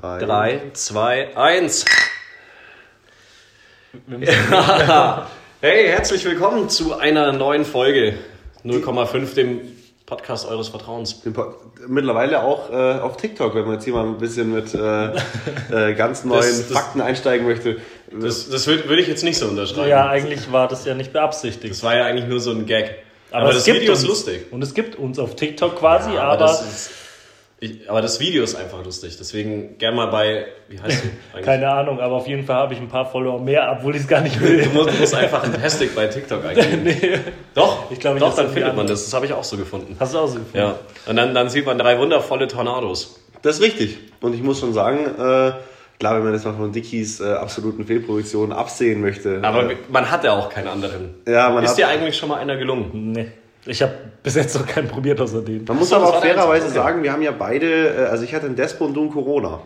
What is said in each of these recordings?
Drei. 3, 2, 1. Wir müssen Hey, herzlich willkommen zu einer neuen Folge 0,5, dem Podcast eures Vertrauens. Mittlerweile auch äh, auf TikTok, wenn man jetzt hier mal ein bisschen mit äh, äh, ganz neuen Das- das- Fakten einsteigen möchte. Das, das würde würd ich jetzt nicht so unterschreiben. ja, eigentlich war das ja nicht beabsichtigt. Das war ja eigentlich nur so ein Gag. Aber, es das gibt Video ist uns. lustig. Und es gibt uns auf TikTok quasi, Ja, aber, das ist, ich, aber das Video ist einfach lustig. Deswegen gern mal bei, wie heißt du eigentlich? keine Ahnung, aber auf jeden Fall habe ich ein paar Follower mehr, obwohl ich es gar nicht will. Du musst, du musst einfach ein Hashtag bei TikTok eingeben. nee. Doch, Ich glaube, ich doch, dann findet man das. Das habe ich auch so gefunden. Hast du auch so gefunden? Ja. Und dann, dann sieht man drei wundervolle Tornados. Das ist richtig. Und ich muss schon sagen, äh, klar, wenn man jetzt mal von Dickies äh, absoluten Fehlproduktionen absehen möchte. Aber äh, man hat ja auch keinen anderen. ja, man, Ist hat, dir eigentlich schon mal einer gelungen? Nee. Ich habe bis jetzt noch keinen probiert außer den. man muss so, aber auch fairerweise einzige. sagen, wir haben ja beide, äh, also ich hatte einen Despo und du einen Corona.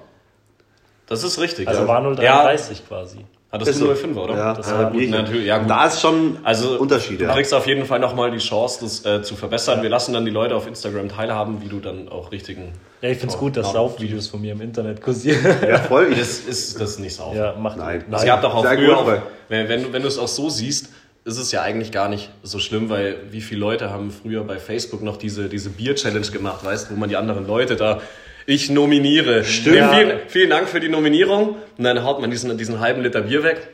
Das ist richtig. Also ja. war 0,33 quasi. Hattest Ist du so. 05, oder? Ja, das ja, war gut. Natürlich, ja, gut. Da ist schon Also Unterschiede. Du kriegst auf jeden Fall nochmal die Chance, das äh, zu verbessern. Wir lassen dann die Leute auf Instagram teilhaben, wie du dann auch richtigen. Ja, ich finde es gut, dass ja. Saufvideos von mir im Internet kursieren. Ja, voll. Ich, Das ist das ist nicht sauber. ja, macht Nein. Es gab doch auch Sehr früher, gut, auch, wenn, wenn, du- wenn du es auch so siehst, ist es ja eigentlich gar nicht so schlimm, weil wie viele Leute haben früher bei Facebook noch diese, diese Bier-Challenge gemacht, weißt wo man die anderen Leute da. Ich nominiere. Stimmt. Ja, vielen, vielen Dank für die Nominierung. Und dann haut man diesen, diesen halben Liter Bier weg.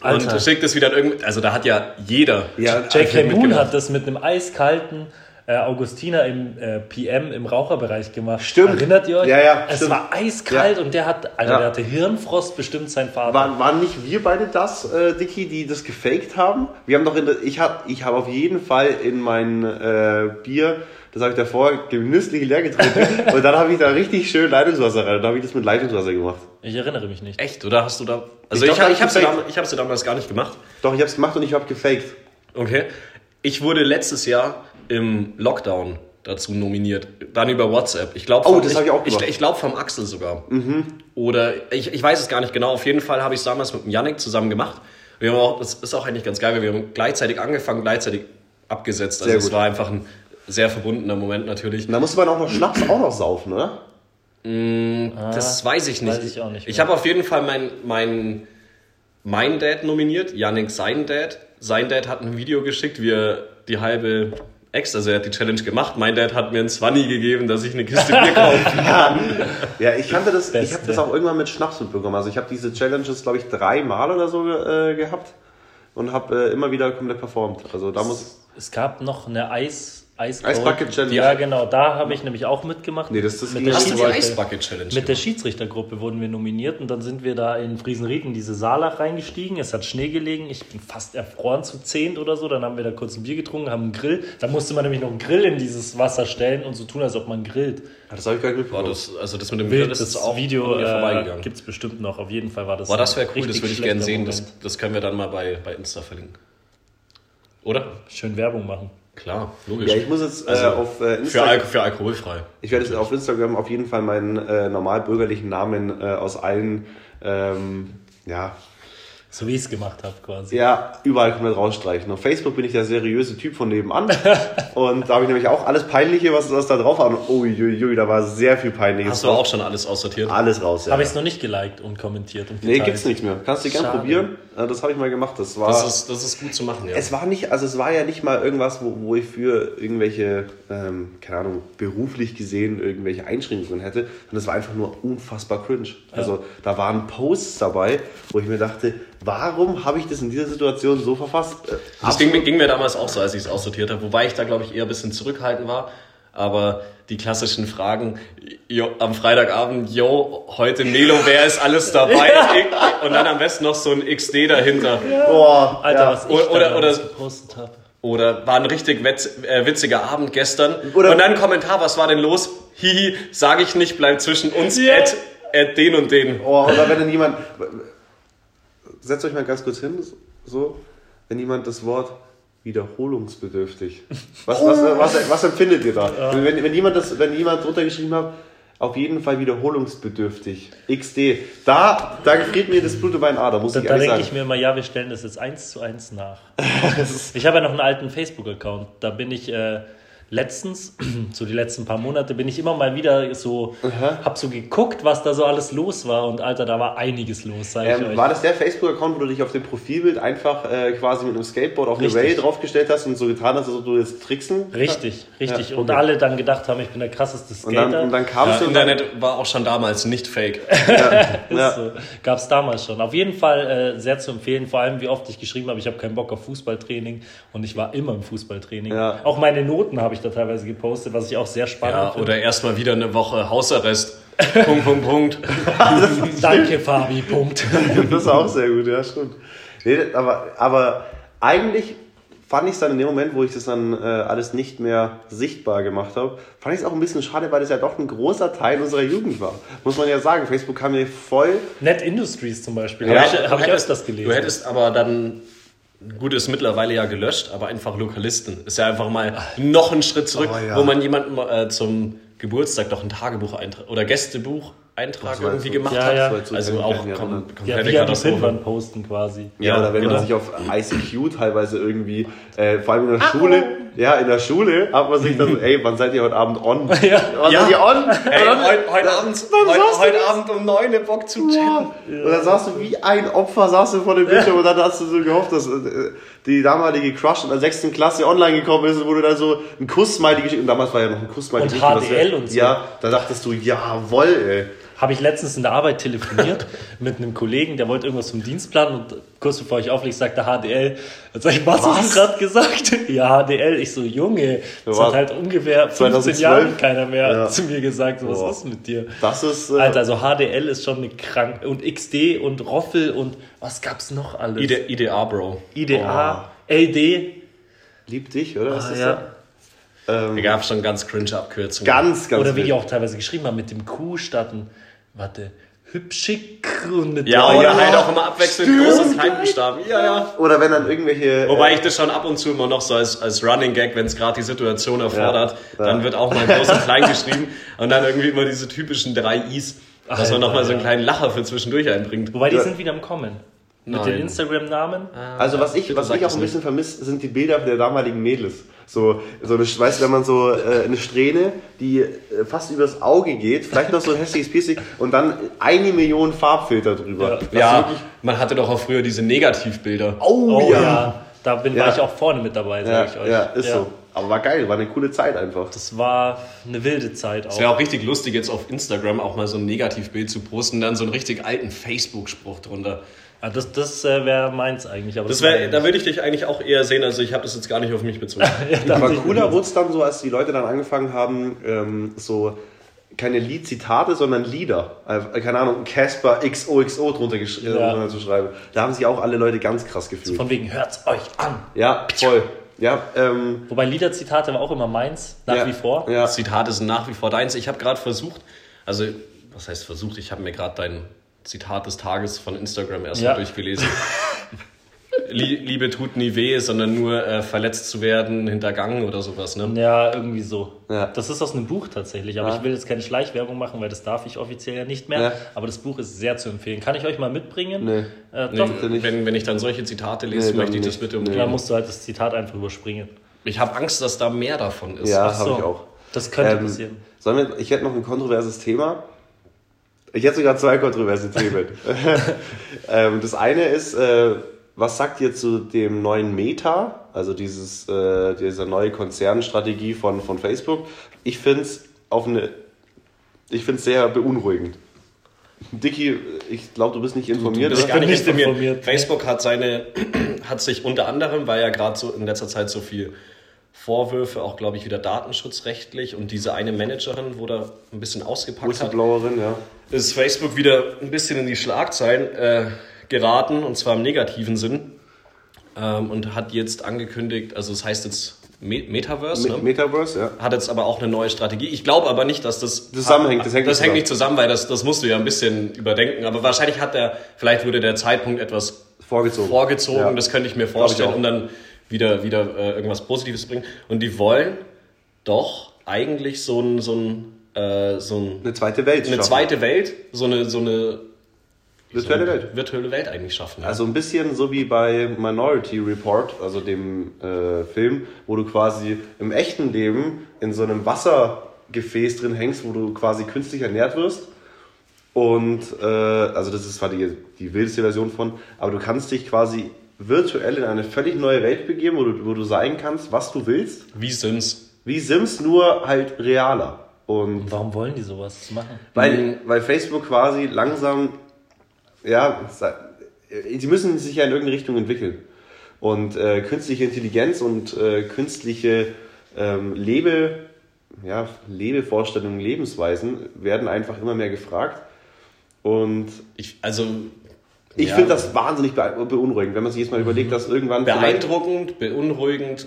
Alter. Und schickt es wieder in irgend. Also da hat ja jeder. ja, J.K. Moon hat das mit einem eiskalten äh, Augustiner im äh, PM im Raucherbereich gemacht. Stimmt. Erinnert ihr euch? Ja, ja, Es stimmt. war eiskalt und der hat, Alter, Ja. der hatte Hirnfrost bestimmt sein Vater. Waren, waren nicht wir beide das, äh, Dicky, die das gefaked haben? Wir haben doch in der, ich habe ich hab auf jeden Fall in mein äh, Bier, das habe ich davor genüsslich leer getrunken und dann habe ich da richtig schön Leitungswasser rein und dann habe ich das mit Leitungswasser gemacht. Ich erinnere mich nicht. Echt? Oder hast du da. Also Ich ich, ich, ich habe es ja, ja damals gar nicht gemacht. Doch, ich habe es gemacht und ich habe gefaked. Okay. Ich wurde letztes Jahr im Lockdown dazu nominiert. Dann über WhatsApp. Ich glaube, Oh, das ich auch Ich, gemacht. ich glaube vom Axel sogar. Oder ich, ich weiß es gar nicht genau. Auf jeden Fall habe ich es damals mit dem Yannick zusammen gemacht. Wir haben auch, das ist auch eigentlich ganz geil, weil wir haben gleichzeitig angefangen, gleichzeitig abgesetzt. Also Sehr es war einfach ein sehr verbundener Moment natürlich. Da musste man auch noch Schnaps auch noch saufen, oder? Das weiß ich nicht. weiß ich auch nicht Ich habe auf jeden Fall mein, mein, mein Dad nominiert, Yannick sein Dad. Sein Dad hat ein Video geschickt, wie er die halbe Ex, also er hat die Challenge gemacht. Mein Dad hat mir ein Zwanni gegeben, dass ich eine Kiste Bier kaufen kann. Ja, ich kannte das, ich Beste. habe das auch irgendwann mit Schnaps mitbekommen. Also ich habe diese Challenges, glaube ich, dreimal oder so äh, gehabt und habe äh, immer wieder komplett performt. Also da muss... Es gab noch eine Eis... Eis Eisbucket Challenge. Ja, genau. Da habe ich nämlich auch mitgemacht. Nee, das- das mit der, nicht. Hast du die wollte- Eisbucket Challenge mit der Schiedsrichtergruppe wurden wir nominiert und dann sind wir da in Friesenried in diese Saalach reingestiegen. Es hat Schnee gelegen. Ich bin fast erfroren zu zehnt oder so. Dann haben wir da kurz ein Bier getrunken, haben einen Grill. Da musste man nämlich noch einen Grill in dieses Wasser stellen und so tun, als ob man grillt. Das habe ich gar nicht mitbekommen. das, also das mit dem Grill, das ist auch Video äh, vorbeigegangen. gibt es bestimmt noch. Auf jeden Fall war das Boah, das wäre ein cool, das würde ich gerne sehen. Das, das können wir dann mal bei, bei Insta verlinken. Oder? Schön Werbung machen. Klar, logisch. Ja, ich muss jetzt äh, Also, auf äh, für, Instagram... Al für alkoholfrei. Ich werde jetzt auf Instagram auf jeden Fall meinen äh, normal bürgerlichen Namen äh, aus allen, ähm, ja, So wie ich es gemacht habe quasi. ja, überall komplett rausstreichen. Auf Facebook bin ich der seriöse Typ von nebenan. und da habe ich nämlich auch alles Peinliche, was, was da drauf war. Und uiuiui, da war sehr viel Peinliches Hast du auch schon alles aussortiert? Alles raus, ja. Habe ich es noch nicht geliked und kommentiert und nee, geteilt. gibt's nichts mehr. Kannst du gerne Schade. probieren. Das habe ich mal gemacht. Das war... Das ist, das ist gut zu machen, ja. Es war nicht, also es war ja nicht mal irgendwas, wo, wo ich für irgendwelche, ähm, keine Ahnung, beruflich gesehen irgendwelche Einschränkungen hätte, sondern es war einfach nur unfassbar cringe. Also da waren Posts dabei, wo ich mir dachte, warum habe ich das in dieser Situation so verfasst? Äh, Das ging, mir- ging mir damals auch so, als ich es aussortiert habe. Wobei ich da, glaube ich, eher ein bisschen zurückhaltend war. Aber die klassischen Fragen, jo, am Freitagabend, yo, heute Melo, wer ist alles dabei? Und dann am besten noch so ein XD dahinter. Boah, Alter, ja. was ich Oder- da oder- gepostet habe. Oder war ein richtig wetz, äh, witziger Abend gestern. Oder- und dann ein Kommentar, was war denn los? Hihi, sag ich nicht, bleibt zwischen uns, Ja. at, at den und den. Oh, oder wenn dann jemand, setzt euch mal ganz kurz hin, so, wenn jemand das Wort wiederholungsbedürftig, was, was, was, was empfindet ihr da? Wenn, wenn, jemand das, wenn jemand drunter geschrieben hat, auf jeden Fall wiederholungsbedürftig, XD, da, da gefriert mir das Blut über ein Ader, muss Da, ich da ehrlich denke sagen. ich mir immer, ja, wir stellen das jetzt eins zu eins nach. ich habe ja noch einen alten Facebook-Account. Da bin ich äh, letztens, so die letzten paar Monate, bin ich immer mal wieder so, hab so geguckt, was da so alles los war. Und Alter, da war einiges los, sag ich Ähm, euch. war das der Facebook-Account, wo du dich auf dem Profilbild einfach äh, quasi mit einem Skateboard auf eine. Rail draufgestellt hast und so getan hast, als ob du jetzt tricksen? Richtig, richtig. Ja, Und okay. alle dann gedacht haben, ich bin der krasseste Und Skater. dann, und dann kamst Ja, du und dann, Internet war auch schon damals nicht fake. ja. So, Gab es damals schon. Auf jeden Fall äh, sehr zu empfehlen, vor allem wie oft ich geschrieben habe, ich habe keinen Bock auf Fußballtraining und ich war immer im Fußballtraining. Ja. Auch meine Noten habe ich da teilweise gepostet, was ich auch sehr spannend Ja, finde. oder erstmal wieder eine Woche Hausarrest. Punkt, Punkt, Punkt. Danke, Fabi, Punkt. Das war auch sehr gut, ja, stimmt. Nee, aber, aber eigentlich fand ich es dann in dem Moment, wo ich das dann äh, alles nicht mehr sichtbar gemacht habe, fand ich es auch ein bisschen schade, weil das ja doch ein großer Teil unserer Jugend war. Muss man ja sagen. Facebook kam mir voll. Net Industries zum Beispiel. Ja, habe ich, Du hab ich hättest- öfters gelesen. Du hättest aber dann, gut, ist mittlerweile ja gelöscht, aber einfach Lokalisten. Ist ja einfach mal noch einen Schritt zurück, Oh, ja. wo man jemanden äh, zum Geburtstag doch ein Tagebuch eintrag oder Gästebuch Eintrag war irgendwie so- gemacht Ja, hat. ja. So, Also kann ich auch mich kom ja, komplette wie die Katastrophe. Pinwand posten quasi. Ja, Ja, oder wenn genau. man sich auf ICQ teilweise irgendwie, äh, vor allem in der Schule, ja, in der Schule hat man sich dann so, ey, wann seid ihr heute Abend on? Ja. Wann Ja. seid ihr on? Und dann- heute, heute, Abend, dann heute, heute. Abend um 9 Uhr Bock zu chatten. Und dann saßt du wie ein Opfer, saßt du vor dem Bildschirm und dann hast du so gehofft, dass äh, die damalige Crush in der sechsten Klasse online gekommen ist und wo du dann so ein Kuss-Smiley geschickt und damals war ja noch ein Kuss-Smiley. Und HDL ja- und so. Ja, da dachtest du, jawoll, ey. Habe ich letztens in der Arbeit telefoniert mit einem Kollegen, der wollte irgendwas zum Dienstplan und kurz bevor ich auflege, sagte HDL. Dann sag ich, was, hast du gerade gesagt? Ja, HDL. Ich so, Junge, das hat halt ungefähr 15 2012. Jahren keiner mehr Ja. zu mir gesagt. Was Boah. ist mit dir? Das ist, äh, Alter, also HDL ist schon eine krank. Und XD und Roffel und was gab's noch alles? IDA, IDA Bro. IDA, LD. lieb dich, oder? Was Ah, ist ja. das? Ähm, Da gab es schon ganz cringe Abkürzungen. ganz, ganz Oder wie die auch teilweise geschrieben haben mit dem Q statt ein, warte, hübschig und eine Ja, oder halt auch immer abwechselnd groß und Kleinbuchstaben. Ja, ja. Oder wenn dann irgendwelche. Wobei ich das schon ab und zu immer noch so als, als Running Gag, wenn es gerade die Situation erfordert, Ja, ja. dann wird auch mal groß und klein geschrieben und dann irgendwie immer diese typischen drei Is, dass Alter, man nochmal so einen ja. kleinen Lacher für zwischendurch einbringt. Wobei die Ja. sind wieder am Kommen. Mit Nein. den Instagram-Namen. Also was ich, was ich auch ein bisschen vermisse, sind die Bilder der damaligen Mädels. So, so eine, weißt du, wenn man so äh, eine Strähne, die äh, fast übers Auge geht, vielleicht noch so ein hässliches Piercing und dann eine Million Farbfilter drüber. Ja, wirklich- man hatte doch auch früher diese Negativbilder. Oh, Oh ja. ja. Da bin, Ja. war ich auch vorne mit dabei, Ja, sag ich euch. ja, ist so. Aber war geil, war eine coole Zeit einfach. Das war eine wilde Zeit auch. Es wäre auch richtig lustig, jetzt auf Instagram auch mal so ein Negativbild zu posten, dann so einen richtig alten Facebook-Spruch drunter. Ja, das das äh, wäre meins eigentlich. Aber Das wär, da würde ich dich eigentlich auch eher sehen, also ich habe das jetzt gar nicht auf mich bezogen. ja, Aber cooler wurde es dann so, als die Leute dann angefangen haben, ähm, so keine Liedzitate, sondern Lieder. Äh, keine Ahnung, Casper XOXO drunter, gesch- äh, Ja. drunter zu schreiben. Da haben sich auch alle Leute ganz krass gefühlt. Von wegen, hört's euch an. Ja, voll. Ja, ähm, Wobei Liederzitate war auch immer meins, nach ja, wie vor. Ja. Das Zitat ist nach wie vor deins. Ich habe gerade versucht, also was heißt versucht, ich habe mir gerade dein Zitat des Tages von Instagram erstmal Ja. durchgelesen. Lie- Liebe tut nie weh, sondern nur äh, verletzt zu werden, hintergangen oder sowas. Ne? Ja, irgendwie so. Ja. Das ist aus einem Buch tatsächlich, aber Ja. ich will jetzt keine Schleichwerbung machen, weil das darf ich offiziell ja nicht mehr. Ja. Aber das Buch ist sehr zu empfehlen. Kann ich euch mal mitbringen? Nee. Äh, Nee, doch. nicht. wenn, wenn ich dann solche Zitate lese, Nee, möchte ich das bitte Nee. umgehen. Da musst du halt das Zitat einfach überspringen. Ich habe Angst, dass da mehr davon ist. Ja, habe so. ich auch. Das könnte Ähm, passieren. sollen wir, ich hätte noch ein kontroverses Thema. Ich hätte sogar zwei kontroverse Themen. ähm, das eine ist, äh, was sagt ihr zu dem neuen Meta, also dieses, äh, diese neue Konzernstrategie von, von Facebook? Ich finde es auf eine, ich finde es sehr beunruhigend. Dicky, ich glaube, du bist nicht informiert. Du bist gar bin nicht nicht informiert. informiert. Facebook hat seine, hat sich unter anderem, weil ja gerade so in letzter Zeit so viel Vorwürfe, auch glaube ich wieder datenschutzrechtlich und diese eine Managerin, wo da ein bisschen ausgepackt hat, Whistleblowerin, ja. ist Facebook wieder ein bisschen in die Schlagzeilen äh, geraten und zwar im negativen Sinn ähm, und hat jetzt angekündigt, also es heißt jetzt Me Metaverse, Me- ne? Metaverse, ja. hat jetzt aber auch eine neue Strategie. Ich glaube aber nicht, dass das Zusammenhängt, das hängt das nicht hängt nicht zusammen, weil das, das musst du ja ein bisschen überdenken. Aber wahrscheinlich hat der, vielleicht wurde der Zeitpunkt etwas Vorgezogen. vorgezogen, Ja. das könnte ich mir ich vorstellen, auch. um dann wieder, wieder äh, irgendwas Positives bringen. Und die wollen doch eigentlich so ein, so ein, äh, so ein Eine zweite Welt. eine schaffen. zweite Welt, so eine, so eine Virtuelle so Welt. virtuelle Welt eigentlich schaffen. Ja. Also ein bisschen so wie bei Minority Report, also dem äh, Film, wo du quasi im echten Leben in so einem Wassergefäß drin hängst, wo du quasi künstlich ernährt wirst. Und äh, also das ist zwar die, die wildeste Version von, aber du kannst dich quasi virtuell in eine völlig neue Welt begeben, wo du, wo du sein kannst, was du willst. Wie Sims. Wie Sims, nur halt realer. Und Warum wollen die sowas machen? weil, weil Facebook quasi langsam, ja, sie müssen sich ja in irgendeine Richtung entwickeln. Und äh, künstliche Intelligenz und äh, künstliche ähm, Lebe, ja, Lebevorstellungen, Lebensweisen werden einfach immer mehr gefragt. Und Ich, also ich Ja. finde das wahnsinnig beunruhigend, wenn man sich jetzt mal überlegt, dass irgendwann beeindruckend, beunruhigend.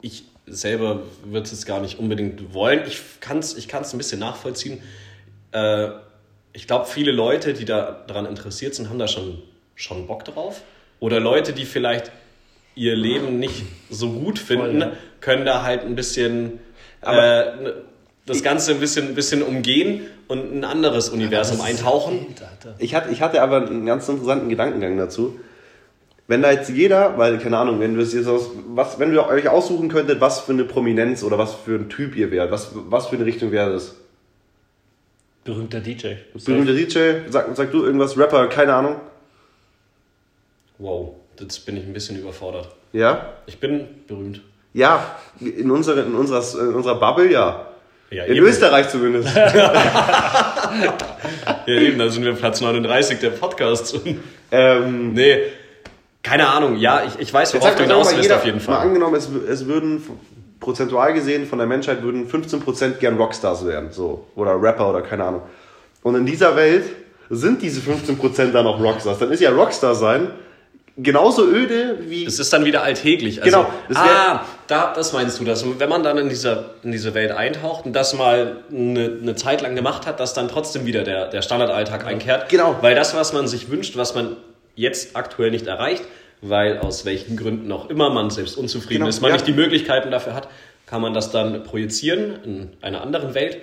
Ich selber würde es gar nicht unbedingt wollen. Ich kann es ich kann's ein bisschen nachvollziehen. Äh, ich glaube, viele Leute, die da daran interessiert sind, haben da schon, schon Bock drauf. Oder Leute, die vielleicht ihr Leben nicht so gut finden, ja. können da halt ein bisschen Aber- äh, ne- das Ganze ein bisschen, ein bisschen umgehen und ein anderes Universum eintauchen. Alter. Ich hatte, ich hatte aber einen ganz interessanten Gedankengang dazu. Wenn da jetzt jeder, weil, keine Ahnung, wenn wir es jetzt aus, was, wenn ihr euch aussuchen könntet, was für eine Prominenz oder was für ein Typ ihr wärt, was, was für eine Richtung wäre das? Berühmter DJ. Berühmter DJ, sag, sag du irgendwas, Rapper, keine Ahnung. Wow, jetzt bin ich ein bisschen überfordert. Ja? Ich bin berühmt. Ja, in, unsere, in, unserer, in unserer Bubble ja. Ja, In eben. Österreich zumindest. Ja, eben, da sind wir Platz 39 der Podcasts. ähm, nee, keine Ahnung. Ja, ich, ich weiß, worauf du hinaus mal willst auf jeden Mal Fall. angenommen, es, es würden prozentual gesehen von der Menschheit würden 15% gern Rockstars werden. So. Oder Rapper oder keine Ahnung. Und in dieser Welt sind diese 15% dann auch Rockstars. Dann ist ja Rockstar sein genauso öde wie. Das ist dann wieder alltäglich. Also, Genau, ah, da, das meinst du, dass wenn man dann in, dieser, in diese Welt eintaucht und das mal eine, eine Zeit lang gemacht hat, dass dann trotzdem wieder der, der Standardalltag einkehrt. Genau. Weil das, was man sich wünscht, was man jetzt aktuell nicht erreicht, weil aus welchen Gründen auch immer man selbst unzufrieden Genau, ist, man ja. nicht die Möglichkeiten dafür hat, kann man das dann projizieren in einer anderen Welt.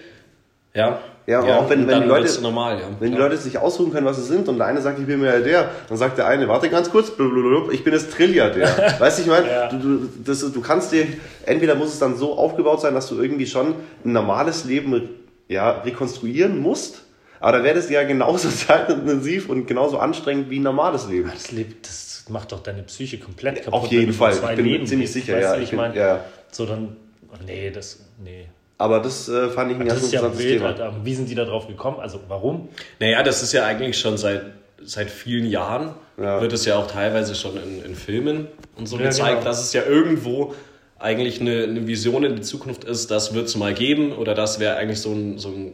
Ja, Ja, auch wenn- wenn die Leute- normal. Ja. Wenn die. Leute sich aussuchen können, was sie sind, und der eine sagt, ich bin Milliardär, dann sagt der eine, warte ganz kurz, blablabla, ich bin jetzt Trilliardär. weißt du, ich meine, Ja. du, du, das, du kannst dir, entweder muss es dann so aufgebaut sein, dass du irgendwie schon ein normales Leben ja, rekonstruieren musst, aber dann wäre das ja genauso zeitintensiv und genauso anstrengend wie ein normales Leben. Das, lebt, das macht doch deine Psyche komplett kaputt. Auf jeden Fall. Ich bin Leben ziemlich sicher, ja. Ich Ich meine, ja. so dann. oh, nee, das. Nee. Aber das äh, fand ich ein Das ganz ist ja interessantes wild, Thema. Alter. Wie sind die da drauf gekommen? Also, warum? Naja, das ist ja eigentlich schon seit, seit vielen Jahren, Ja. wird es ja auch teilweise schon in, in Filmen und so Ja, gezeigt, genau. dass es ja irgendwo eigentlich eine, eine Vision in die Zukunft ist, das wird es mal geben oder das wäre eigentlich so ein, so ein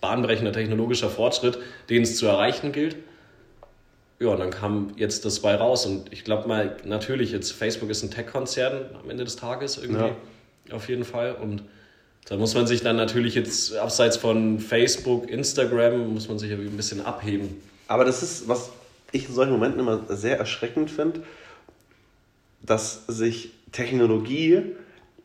bahnbrechender technologischer Fortschritt, den es zu erreichen gilt. Ja, und dann kam jetzt das bei raus und ich glaube mal, natürlich, jetzt Facebook ist ein Tech-Konzern am Ende des Tages irgendwie, auf jeden Fall und da muss man sich dann natürlich jetzt abseits von Facebook, Instagram, muss man sich ein bisschen abheben. Aber das ist, was ich in solchen Momenten immer sehr erschreckend finde, dass sich Technologie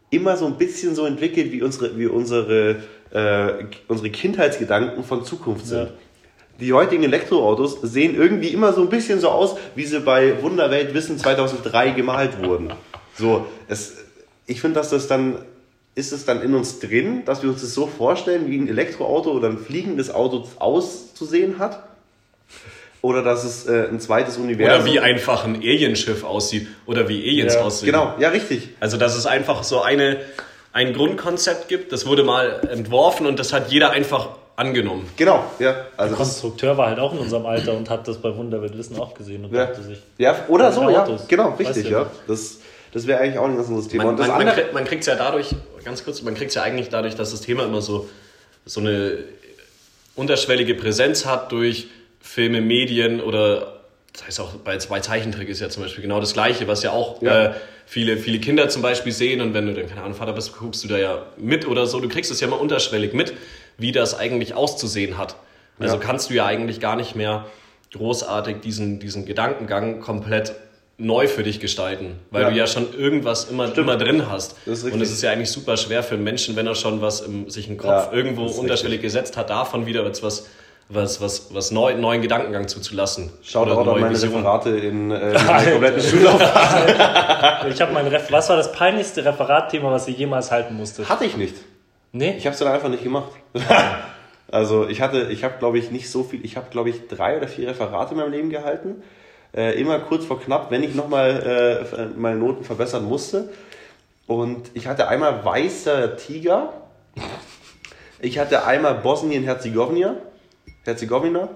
immer so ein bisschen so entwickelt, wie unsere, wie unsere, äh, unsere Kindheitsgedanken von Zukunft sind. Ja. Die heutigen Elektroautos sehen irgendwie immer so ein bisschen so aus, wie sie bei Wunderwelt Wissen 2003 gemalt wurden. So, es, ich finde, dass das dann, ist es dann in uns drin, dass wir uns das so vorstellen, wie ein Elektroauto oder ein fliegendes Auto auszusehen hat? Oder dass es äh, ein zweites Universum Oder wie einfach ein Alienschiff aussieht oder wie Aliens Ja, aussehen. Genau, ja, richtig. Also, dass es einfach so eine, ein Grundkonzept gibt, das wurde mal entworfen und das hat jeder einfach angenommen. Genau, ja. Also Der Konstrukteur war halt auch in unserem Alter und hat das bei Wunderwelt Wissen auch gesehen und ja, dachte sich. ja, oder so, ja. Autos. Genau, Weißt richtig, du ja. ja. Das, das wäre eigentlich auch ein ganz anderes Thema. Man, Und das man, man, andere, kriegt, man kriegt es ja dadurch, ganz kurz, man kriegt es ja eigentlich dadurch, dass das Thema immer so, so eine unterschwellige Präsenz hat durch Filme, Medien oder das heißt auch bei, bei Zeichentrick ist ja zum Beispiel genau das Gleiche, was ja auch Ja. Äh, viele, viele Kinder zum Beispiel sehen und wenn du dann, keine Ahnung, Vater bist, guckst du da ja mit oder so, du kriegst es ja immer unterschwellig mit, wie das eigentlich auszusehen hat. Also Ja. kannst du ja eigentlich gar nicht mehr großartig diesen, diesen Gedankengang komplett neu für dich gestalten, weil Ja. du ja schon irgendwas immer, immer drin hast. Das ist und es ist ja eigentlich super schwer für einen Menschen, wenn er schon was im, sich im Kopf Ja, irgendwo unterschwellig gesetzt hat, davon wieder jetzt was, was, was, was neu, neuen Gedankengang zuzulassen. Schaut Oder auch an meine Visionen. Referate in äh, meiner kompletten Schullaufbahn. Ich habe mein Ref Was war das peinlichste Referatthema, was ihr jemals halten musstet? Hatte ich nicht. Nee? Ich habe es dann einfach nicht gemacht. also ich hatte, ich habe glaube ich nicht so viel, ich habe glaube ich drei oder vier Referate in meinem Leben gehalten. Äh, immer kurz vor knapp, wenn ich nochmal äh, meine Noten verbessern musste. Und ich hatte einmal Weißer Tiger. Ich hatte einmal Bosnien-Herzegowina. Herzegowina.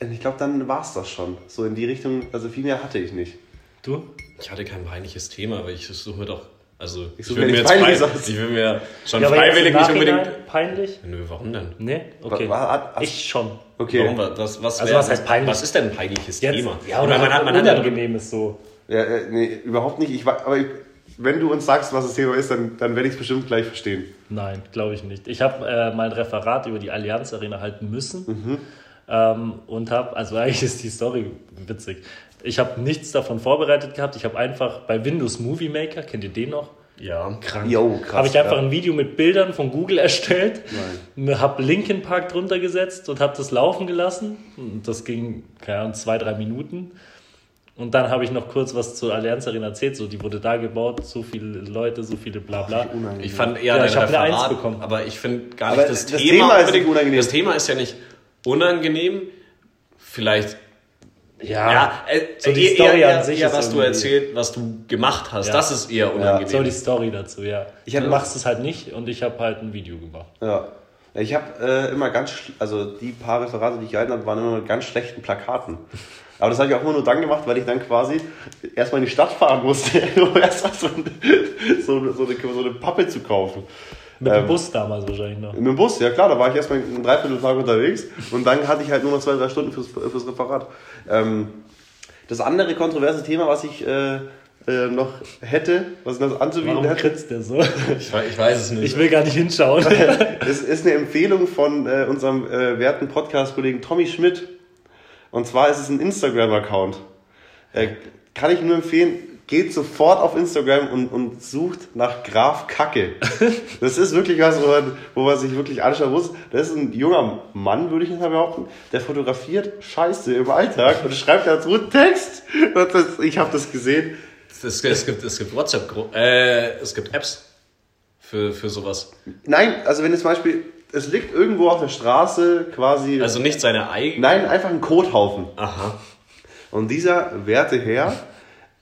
Und ich glaube, dann war es das schon. So in die Richtung, also viel mehr hatte ich nicht. Du? Ich hatte kein peinliches Thema, aber ich suche doch. Also, ich, suche will mir jetzt Peinliches pein- aus. ich will mir schon Ja, freiwillig nicht unbedingt. Peinlich? Nö, warum denn? Nee? Okay. War- war- ich schon. Okay. Warum? war Das, was, Also wär- was heißt peinlich? Was ist denn ein peinliches Jetzt, Thema? ja, oder man hat, man unangenehm ist so. Ja, äh, nee, überhaupt nicht. Ich, aber ich, wenn du uns sagst, was das Thema ist, dann, dann werde ich es bestimmt gleich verstehen. Nein, glaube ich nicht. Ich habe äh, mein Referat über die Allianz Arena halten müssen Mhm. ähm, und habe, also eigentlich ist die Story witzig. Ich habe nichts davon vorbereitet gehabt. Ich habe einfach bei Windows Movie Maker, kennt ihr den noch? Ja. Krank. Jo, krass, Habe ich einfach ja. ein Video mit Bildern von Google erstellt, habe Linkin Park drunter gesetzt und habe das laufen gelassen. Und das ging, keine Ahnung, zwei, drei Minuten. Und dann habe ich noch kurz was zur Allianz Arena erzählt. So, die wurde da gebaut, so viele Leute, so viele bla bla. Ich fand eher Ja, ich hab eine Eins bekommen. aber ich finde gar Aber nicht das, das Thema, Thema ist unangenehm. Das Thema ist ja nicht unangenehm. Vielleicht Ja, Ja, äh, so die eher, Story eher, an sich eher ist was du erzählt, was du gemacht hast, Ja. das ist eher unangenehm. so die Story dazu, ja. Ich hab- du machst es halt nicht und ich habe halt ein Video gemacht. Ja. Ja, Ich habe äh, immer ganz, also die paar Referate, die ich gehalten habe, waren immer mit ganz schlechten Plakaten. Aber das habe ich auch immer nur dann gemacht, weil ich dann quasi erstmal in die Stadt fahren musste, um erstmal so, so, eine- so, eine, so eine Pappe zu kaufen. Mit Ähm, dem Bus damals wahrscheinlich noch. Mit dem Bus, ja klar, da war ich erstmal einen Dreivierteltag unterwegs und dann hatte ich halt nur noch zwei, drei Stunden fürs, fürs Referat. Ähm, das andere kontroverse Thema, was ich äh, äh, noch hätte, was ich noch anzubieten Warum hätte, grinst der so? ich, ich weiß es nicht. Ich will gar nicht hinschauen. es ist eine Empfehlung von äh, unserem äh, werten Podcast-Kollegen Tommy Schmidt. Und zwar ist es ein Instagram-Account. Äh, kann ich nur empfehlen, geht sofort auf Instagram und, und sucht nach Graf Kacke. Das ist wirklich was, wo man, wo man sich wirklich anschauen muss. Das ist ein junger Mann, würde ich jetzt mal behaupten, der fotografiert Scheiße im Alltag und schreibt dazu einen Text. Das, ich habe das gesehen. es, es gibt, es gibt WhatsApp, äh, es gibt Apps für, für sowas. Nein, also wenn jetzt zum Beispiel, es liegt irgendwo auf der Straße quasi... Also nicht seine eigene. Nein, einfach ein Kothaufen. Aha. Und dieser werte Herr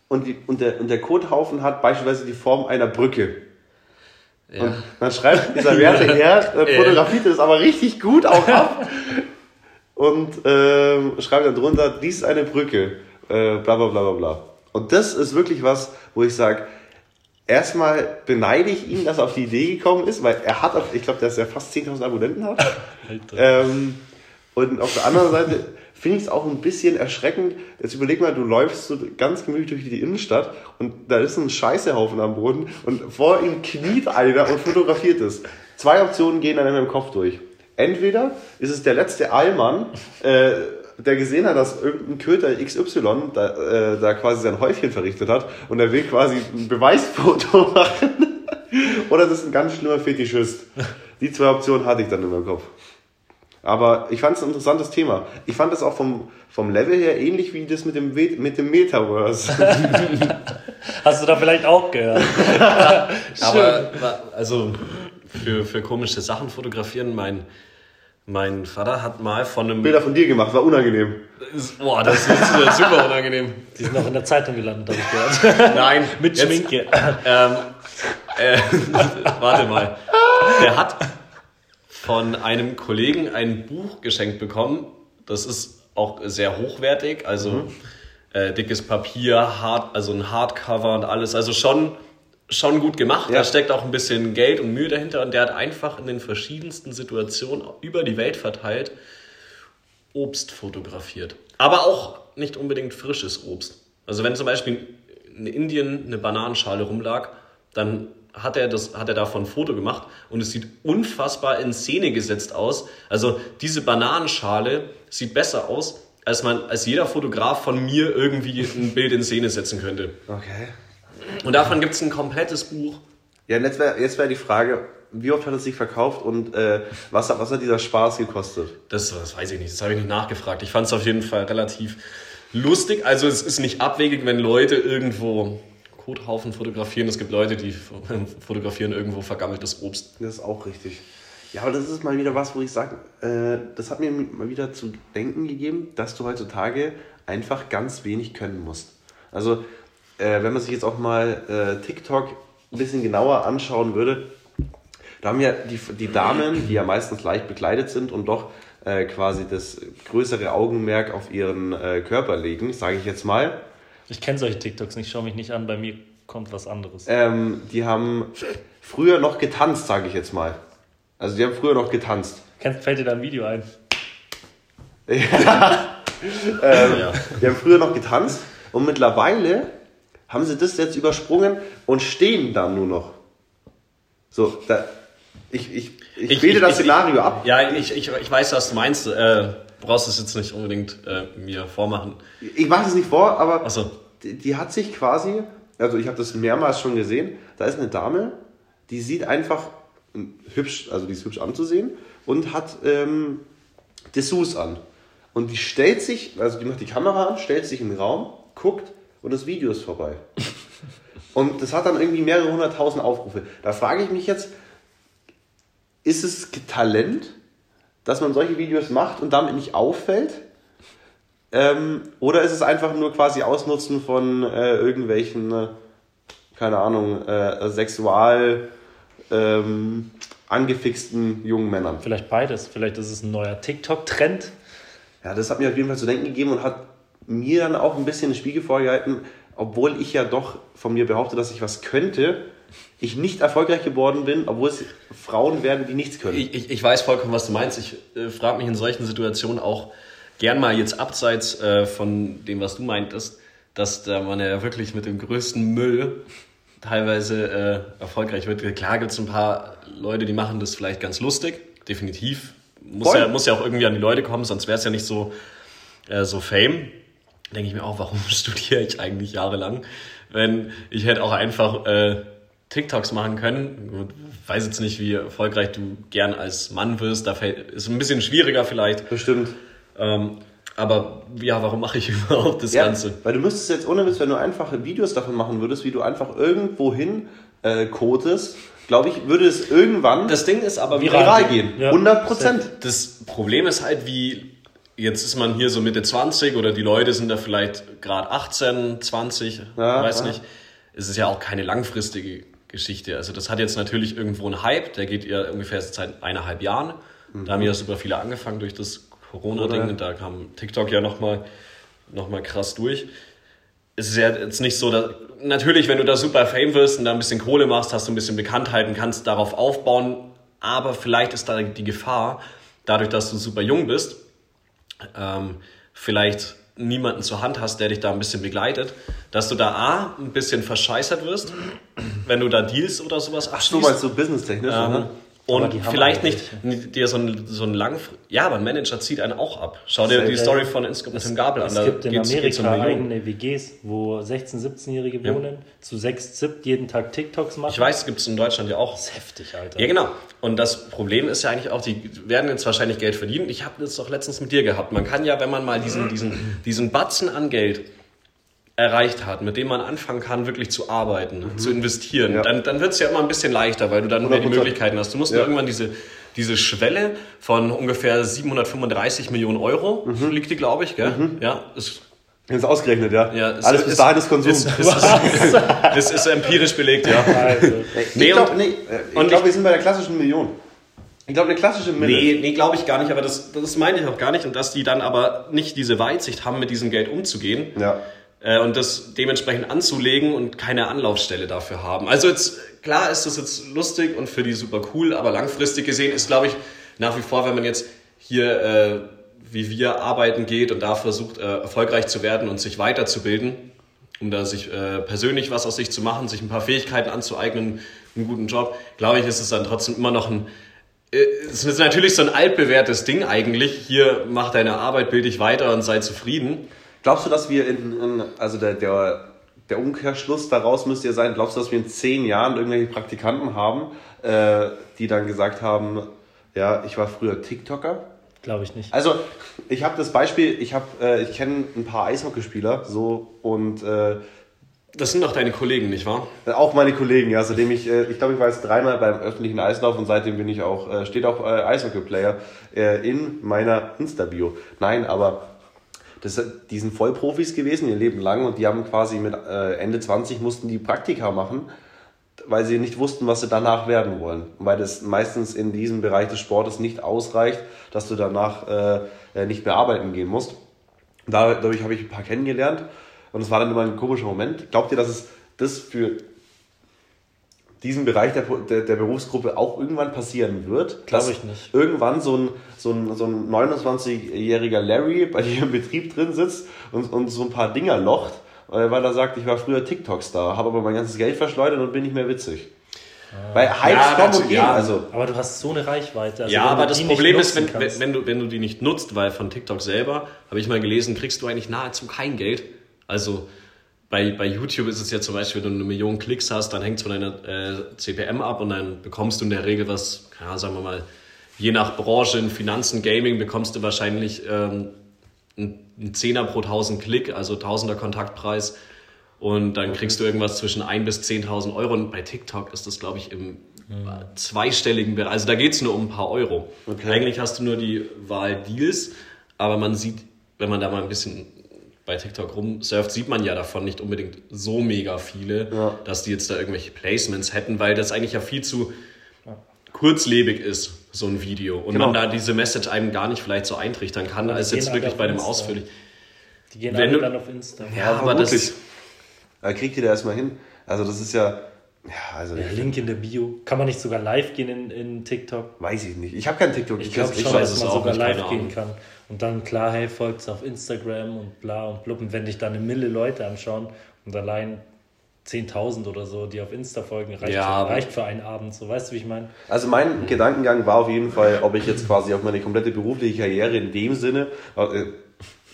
und, die, und, der, und der Kothaufen hat beispielsweise die Form einer Brücke. Und dann schreibt dieser werte Herr, äh, fotografiert das aber richtig gut auch ab und ähm, schreibt dann drunter, dies ist eine Brücke, äh, bla bla bla bla bla. Und das ist wirklich was, wo ich sage, erstmal beneide ich ihn, dass er auf die Idee gekommen ist, weil er hat, auf, ich glaube, dass er fast 10.000 Abonnenten hat. Ähm, und auf der anderen Seite finde ich es auch ein bisschen erschreckend. Jetzt überleg mal, du läufst so ganz gemütlich durch die Innenstadt und da ist ein Scheißehaufen am Boden und vor ihm kniet einer und fotografiert es. Zwei Optionen gehen dann in meinem Kopf durch. Entweder ist es der letzte Allmann, äh, der gesehen hat, dass irgendein Köter XY da, äh, da quasi sein Häufchen verrichtet hat und er will quasi ein Beweisfoto machen. Oder das ist ein ganz schlimmer Fetischist. Die zwei Optionen hatte ich dann in meinem Kopf. Aber ich fand es ein interessantes Thema. Ich fand es auch vom, vom Level her ähnlich wie das mit dem, mit dem Metaverse. Hast du da vielleicht auch gehört? Aber also für, für komische Sachen fotografieren, mein, mein Vater hat mal von einem. Bilder von dir gemacht, war unangenehm. Boah, das ist super unangenehm. Die sind noch in der Zeitung gelandet, habe ich gehört. Nein, Mit jetzt- Schminke. Ähm, äh, warte mal. Der hat von einem Kollegen ein Buch geschenkt bekommen. Das ist auch sehr hochwertig, also äh, dickes Papier, hart, also ein Hardcover und alles. Also schon, schon gut gemacht. Ja. Da steckt auch ein bisschen Geld und Mühe dahinter. Und der hat einfach in den verschiedensten Situationen über die Welt verteilt Obst fotografiert. Aber auch nicht unbedingt frisches Obst. Also wenn zum Beispiel in Indien eine Bananenschale rumlag, dann hat er, das, hat er davon ein Foto gemacht und es sieht unfassbar in Szene gesetzt aus. Also diese Bananenschale sieht besser aus, als, man, als jeder Fotograf von mir irgendwie ein Bild in Szene setzen könnte. Okay. Und davon gibt es ein komplettes Buch. Ja, jetzt wäre jetzt wär die Frage, wie oft hat es sich verkauft und äh, was, hat- was hat dieser Spaß gekostet? Das, das weiß ich nicht, das habe ich nicht nachgefragt. Ich fand es auf jeden Fall relativ lustig. Also es ist nicht abwegig, wenn Leute irgendwo Kothaufen fotografieren. Es gibt Leute, die fotografieren irgendwo vergammeltes Obst. Das ist auch richtig. Ja, aber das ist mal wieder was, wo ich sage, äh, das hat mir mal wieder zu denken gegeben, dass du heutzutage einfach ganz wenig können musst. Also, äh, wenn man sich jetzt auch mal äh, TikTok ein bisschen genauer anschauen würde, da haben ja die, die Damen, die ja meistens leicht bekleidet sind und doch äh, quasi das größere Augenmerk auf ihren äh, Körper legen, sage ich jetzt mal, Ich kenne solche TikToks nicht, schau mich nicht an, bei mir kommt was anderes. ähm, die haben früher noch getanzt, sage ich jetzt mal. Also die haben früher noch getanzt. Kennst, fällt dir da ein Video ein? Ja. Die haben früher noch getanzt und mittlerweile haben sie das jetzt übersprungen und stehen dann nur noch. So, da, ich, ich, ich, Ich- bilde ich- das ich- Szenario ab. Ja, ich, ich, ich weiß, was du meinst. Äh, brauchst es jetzt nicht unbedingt äh, mir vormachen. Ich mache es nicht vor, aber so. die, die hat sich quasi, also ich habe das mehrmals schon gesehen, da ist eine Dame, die sieht einfach hübsch, also die ist hübsch anzusehen und hat ähm, Dessous an. Und die stellt sich, also die macht die Kamera an, stellt sich in den Raum, guckt und das Video ist vorbei. Und das hat dann irgendwie mehrere hunderttausend Aufrufe. Da frage ich mich jetzt, ist es Talent, dass man solche Videos macht und damit nicht auffällt? Ähm, oder ist es einfach nur quasi Ausnutzen von äh, irgendwelchen, äh, keine Ahnung, äh, sexual ähm, angefixten jungen Männern? Vielleicht beides. Vielleicht ist es ein neuer TikTok-Trend. Ja, das hat mir auf jeden Fall zu denken gegeben und hat mir dann auch ein bisschen den Spiegel vorgehalten, obwohl ich ja doch von mir behaupte, dass ich was könnte, ich nicht erfolgreich geworden bin, obwohl es Frauen werden, die nichts können. Ich, ich, ich weiß vollkommen, was du meinst. Ich äh, frage mich in solchen Situationen auch gern mal jetzt abseits äh, von dem, was du meintest, dass da man ja wirklich mit dem größten Müll teilweise äh, erfolgreich wird. Klar gibt es ein paar Leute, die machen das vielleicht ganz lustig, definitiv. Muss Voll. ja, muss ja auch irgendwie an die Leute kommen, sonst wäre es ja nicht so, äh, so Fame. Denke ich mir auch, warum studiere ich eigentlich jahrelang, wenn ich hätte auch einfach äh, TikToks machen können. Gut, weiß jetzt nicht, wie erfolgreich du gern als Mann wirst. Da fällt, ist ein bisschen schwieriger vielleicht. Bestimmt. Ähm, aber ja, warum mache ich überhaupt das Ja, Ganze? weil du müsstest jetzt ohne Witz, wenn du einfach Videos davon machen würdest, wie du einfach irgendwo hin äh, kotest, glaube ich, würde es irgendwann Das Ding ist aber viral gehen. Ja. 100 Prozent. Das Problem ist halt, wie jetzt ist man hier so Mitte 20 oder die Leute sind da vielleicht gerade 18, 20, Ja, weiß ja. nicht. Es ist ja auch keine langfristige Geschichte. Also das hat jetzt natürlich irgendwo einen Hype, der geht ja ungefähr seit eineinhalb Jahren. Da haben ja super viele angefangen durch das Corona-Ding Corona. und da kam TikTok ja nochmal noch mal krass durch. Es ist ja jetzt nicht so, dass natürlich, wenn du da super Fame wirst und da ein bisschen Kohle machst, hast du ein bisschen Bekanntheit und kannst darauf aufbauen, aber vielleicht ist da die Gefahr, dadurch, dass du super jung bist, ähm, vielleicht niemanden zur Hand hast, der dich da ein bisschen begleitet, dass du da A, ein bisschen verscheißert wirst, wenn du da Deals oder sowas So abschließt. meinst du businesstechnisch, Ähm, ne? Und vielleicht nicht dir so ein, so ein lang... Ja, aber ein Manager zieht einen auch ab. Schau dir die Story von Instagram mit Tim Gabel an. Es da gibt in Amerika eigene WGs, wo 16-, 17-Jährige wohnen, zu sechs zippt, jeden Tag TikToks machen. Ich weiß, gibt es in Deutschland ja auch. Das ist heftig, Alter. Ja, genau. Und das Problem ist ja eigentlich auch, die werden jetzt wahrscheinlich Geld verdienen. Ich habe das doch letztens mit dir gehabt. Man kann ja, wenn man mal diesen, diesen, diesen Batzen an Geld erreicht hat, mit dem man anfangen kann, wirklich zu arbeiten, zu investieren, Ja. dann, dann wird es ja immer ein bisschen leichter, weil du dann mehr die 100%. Möglichkeiten hast. Du musst Ja. irgendwann diese, diese Schwelle von ungefähr 735 Millionen Euro, Mhm. liegt die, glaube ich, gell? Ja, ist, Jetzt ausgerechnet, ja. ja, ist, Alles bis ist- dahin ist Konsum. Ist, ist, ist, das ist empirisch belegt, ja. Also, ich Nee, glaube, und- nee, äh, ich glaub, ich- wir sind bei der klassischen Million. Ich glaube, eine klassische Mille. Nee, nee glaube ich gar nicht, aber das, das meine ich auch gar nicht. Und dass die dann aber nicht diese Weitsicht haben, mit diesem Geld umzugehen Ja. Äh, und das dementsprechend anzulegen und keine Anlaufstelle dafür haben. Also jetzt, klar ist das jetzt lustig und für die super cool, aber langfristig gesehen ist, glaube ich, nach wie vor, wenn man jetzt hier äh, wie wir arbeiten geht und da versucht, äh, erfolgreich zu werden und sich weiterzubilden, um da sich äh, persönlich was aus sich zu machen, sich ein paar Fähigkeiten anzueignen, einen guten Job, glaube ich, ist es dann trotzdem immer noch ein äh, es ist natürlich so ein altbewährtes Ding eigentlich. Hier mach deine Arbeit, bild dich weiter und sei zufrieden. Glaubst du, dass wir in, in also der, der der Umkehrschluss daraus müsste ja sein, glaubst du, dass wir in zehn Jahren irgendwelche Praktikanten haben, äh, die dann gesagt haben, ja, ich war früher TikToker? Glaube ich nicht. Also, ich habe das Beispiel, ich, hab, äh, ich kenne ein paar Eishockeyspieler so und äh, Das sind doch deine Kollegen, nicht wahr? auch meine Kollegen, ja, seitdem ich, äh, ich glaube, ich war jetzt dreimal beim öffentlichen Eislauf und seitdem bin ich auch, äh, steht auch äh, Eishockey-Player äh, in meiner Insta-Bio. Nein, aber das, die sind Vollprofis gewesen, ihr Leben lang und die haben quasi mit äh, Ende 20 mussten die Praktika machen, weil sie nicht wussten, was sie danach werden wollen. Weil das meistens in diesem Bereich des Sportes nicht ausreicht, dass du danach äh, äh, nicht mehr arbeiten gehen musst. Da- Dadurch habe ich ein paar kennengelernt und es war dann immer ein komischer Moment. Glaubt ihr, dass es das für diesen Bereich der, der, der Berufsgruppe auch irgendwann passieren wird? Glaube ich nicht. Irgendwann so ein, so ein, so ein 29-jähriger Larry bei dir im Betrieb drin sitzt und, und so ein paar Dinger locht, äh, weil er sagt, ich war früher TikTok-Star, habe aber mein ganzes Geld verschleudert und bin nicht mehr witzig. Weil Hypes Ja, kommen und gehen. ja. Also, Aber du hast so eine Reichweite. also ja, aber das Problem ist, wenn, kannst- wenn, du, wenn du die nicht nutzt, weil von TikTok selber, habe ich mal gelesen, kriegst du eigentlich nahezu kein Geld. Also bei, bei YouTube ist es ja zum Beispiel, wenn du eine Million Klicks hast, dann hängt es von deiner äh, CPM ab und dann bekommst du in der Regel was, ja, sagen wir mal, je nach Branche, in Finanzen, Gaming, bekommst du wahrscheinlich ähm, einen Zehner pro 1000 Klick, also Tausender Kontaktpreis. Und dann kriegst du irgendwas zwischen 1.000 bis 10.000 Euro. Und bei TikTok ist das, glaube ich, im zweistelligen Bereich. Also da geht es nur um ein paar Euro. Okay. Eigentlich hast du nur die Wahl Deals, aber man sieht, wenn man da mal ein bisschen bei TikTok rumsurft, sieht man ja davon nicht unbedingt so mega viele, Ja. dass die jetzt da irgendwelche Placements hätten, weil das eigentlich ja viel zu kurzlebig ist, so ein Video. Und Genau. man da diese Message einem gar nicht vielleicht so eintrichtern kann, als jetzt alle wirklich bei dem ausführlich. Die gehen wenn alle du- dann auf Insta. Ja, aber das- wirklich. Da kriegt ihr da erstmal hin. Also das ist ja, ja, also Der ich, Link in der Bio. Kann man nicht sogar live gehen in, in TikTok? weiß ich nicht. Ich habe kein TikTok. Ich glaube ich schon, weiß dass es man auch sogar nicht, live keine gehen Ahnung. kann. Und dann klar, hey, folgt auf Instagram und bla und blub. Und wenn dich da eine Mille Leute anschauen und allein 10.000 oder so, die auf Insta folgen, reicht, Ja, für, reicht für einen Abend. So, weißt du, wie ich meine? Also mein Gedankengang war auf jeden Fall, ob ich jetzt quasi auf meine komplette berufliche Karriere in dem Sinne äh,